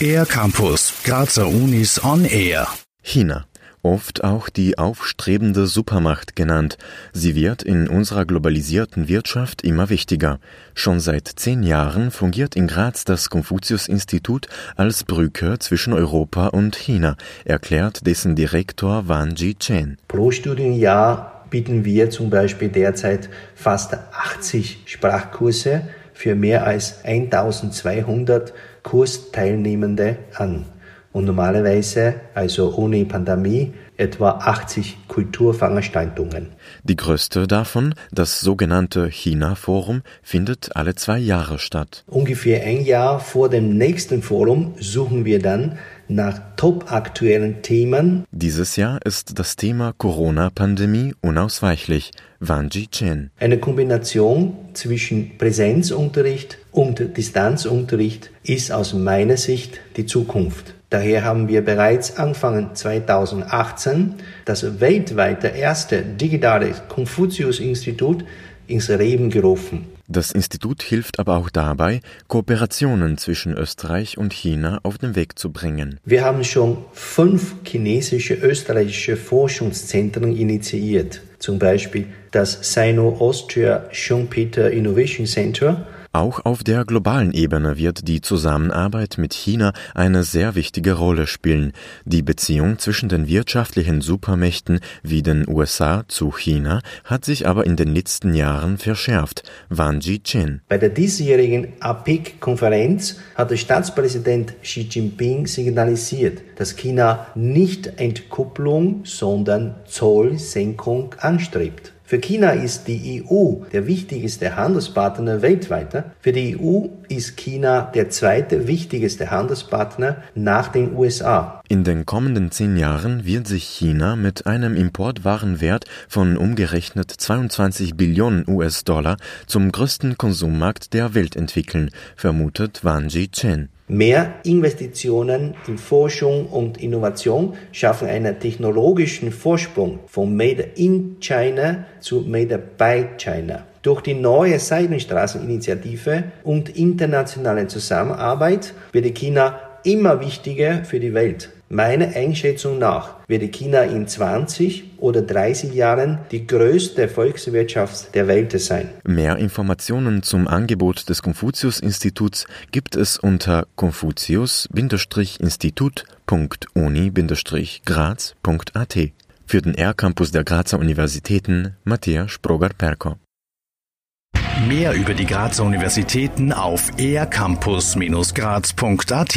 Air Campus, Grazer Unis on Air. China oft auch die aufstrebende Supermacht genannt. Sie wird in unserer globalisierten Wirtschaft immer wichtiger. Schon seit zehn Jahren fungiert in Graz das Konfuzius-Institut als Brücke zwischen Europa und China, erklärt dessen Direktor Wang Ji-chen. Pro Studienjahr bieten wir zum Beispiel derzeit fast 80 Sprachkurse für mehr als 1200 Kursteilnehmende an und normalerweise, also ohne Pandemie, etwa 80 Kulturveranstaltungen. Die größte davon, das sogenannte China-Forum, findet alle zwei Jahre statt. Ungefähr ein Jahr vor dem nächsten Forum suchen wir dann nach topaktuellen Themen. Dieses Jahr ist das Thema Corona-Pandemie unausweichlich. Wang Ji-chen. Eine Kombination zwischen Präsenzunterricht und Distanzunterricht ist aus meiner Sicht die Zukunft. Daher haben wir bereits Anfang 2018 das weltweite erste digitale Konfuzius-Institut ins Leben gerufen. Das Institut hilft aber auch dabei, Kooperationen zwischen Österreich und China auf den Weg zu bringen. Wir haben schon fünf chinesische österreichische Forschungszentren initiiert, zum Beispiel das Sino-Austria Schumpeter Innovation Center auch auf der globalen Ebene wird die Zusammenarbeit mit China eine sehr wichtige Rolle spielen. Die Beziehung zwischen den wirtschaftlichen Supermächten wie den USA zu China hat sich aber in den letzten Jahren verschärft. Wang Ji-chen. Bei der diesjährigen APEC-Konferenz hat der Staatspräsident Xi Jinping signalisiert, dass China nicht Entkupplung, sondern Zollsenkung anstrebt. Für China ist die EU der wichtigste Handelspartner weltweit. Für die EU ist China der zweite wichtigste Handelspartner nach den USA. In den kommenden zehn Jahren wird sich China mit einem Importwarenwert von umgerechnet 22 Billionen US-Dollar zum größten Konsummarkt der Welt entwickeln, vermutet Wang Ji-chen. Mehr Investitionen in Forschung und Innovation schaffen einen technologischen Vorsprung von Made in China zu Made by China. Durch die neue Seidenstraßeninitiative und internationale Zusammenarbeit wird China immer wichtiger für die Welt. Meiner Einschätzung nach wird China in 20 oder 30 Jahren die größte Volkswirtschaft der Welt sein. Mehr Informationen zum Angebot des Konfuzius-Instituts gibt es unter konfuzius-institut.uni-graz.at. Für den R-Campus der Grazer Universitäten Matthias Sproger-Perko. Mehr über die Grazer Universitäten auf ercampus-graz.at